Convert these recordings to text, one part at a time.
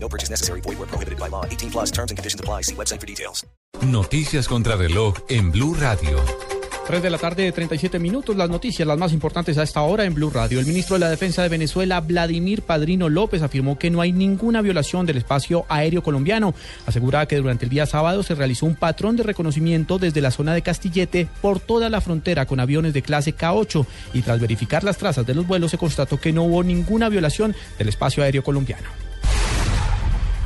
No purchase necessary. Void where prohibited by law. 18 plus terms and conditions apply. See website for details. Noticias contra reloj en Blue Radio. 3 de la tarde, 37 minutos. Las noticias, las más importantes a esta hora en Blue Radio. El ministro de la Defensa de Venezuela, Vladimir Padrino López, afirmó que no hay ninguna violación del espacio aéreo colombiano. Asegura que durante el día sábado se realizó un patrón de reconocimiento desde la zona de Castillete por toda la frontera con aviones de clase K8 y tras verificar las trazas de los vuelos se constató que no hubo ninguna violación del espacio aéreo colombiano.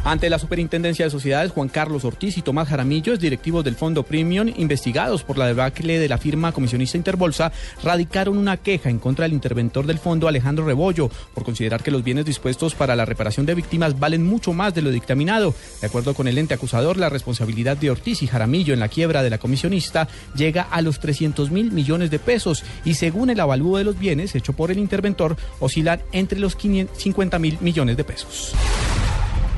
Ante la Superintendencia de Sociedades, Juan Carlos Ortiz y Tomás Jaramillo, directivos del Fondo Premium, investigados por la debacle de la firma comisionista Interbolsa, radicaron una queja en contra del interventor del fondo, Alejandro Rebollo, por considerar que los bienes dispuestos para la reparación de víctimas valen mucho más de lo dictaminado. De acuerdo con el ente acusador, la responsabilidad de Ortiz y Jaramillo en la quiebra de la comisionista llega a los 300 mil millones de pesos y según el avalúo de los bienes hecho por el interventor, oscilan entre los 50 mil millones de pesos.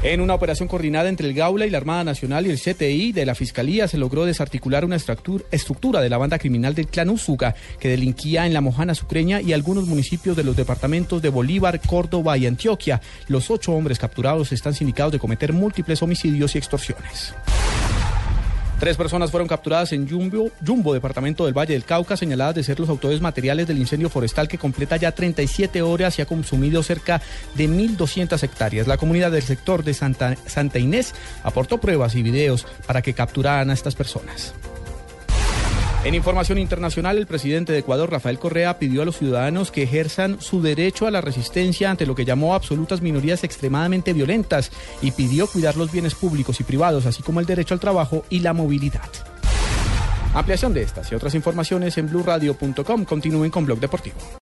En una operación coordinada entre el Gaula y la Armada Nacional y el CTI de la Fiscalía se logró desarticular una estructura de la banda criminal del clan Usuga que delinquía en la Mojana Sucreña y algunos municipios de los departamentos de Bolívar, Córdoba y Antioquia. Los ocho hombres capturados están sindicados de cometer múltiples homicidios y extorsiones. Tres personas fueron capturadas en Jumbo, departamento del Valle del Cauca, señaladas de ser los autores materiales del incendio forestal que completa ya 37 horas y ha consumido cerca de 1.200 hectáreas. La comunidad del sector de Santa Inés aportó pruebas y videos para que capturaran a estas personas. En información internacional, el presidente de Ecuador, Rafael Correa, pidió a los ciudadanos que ejerzan su derecho a la resistencia ante lo que llamó absolutas minorías extremadamente violentas y pidió cuidar los bienes públicos y privados, así como el derecho al trabajo y la movilidad. Ampliación de estas y otras informaciones en blurradio.com. Continúen con Blog Deportivo.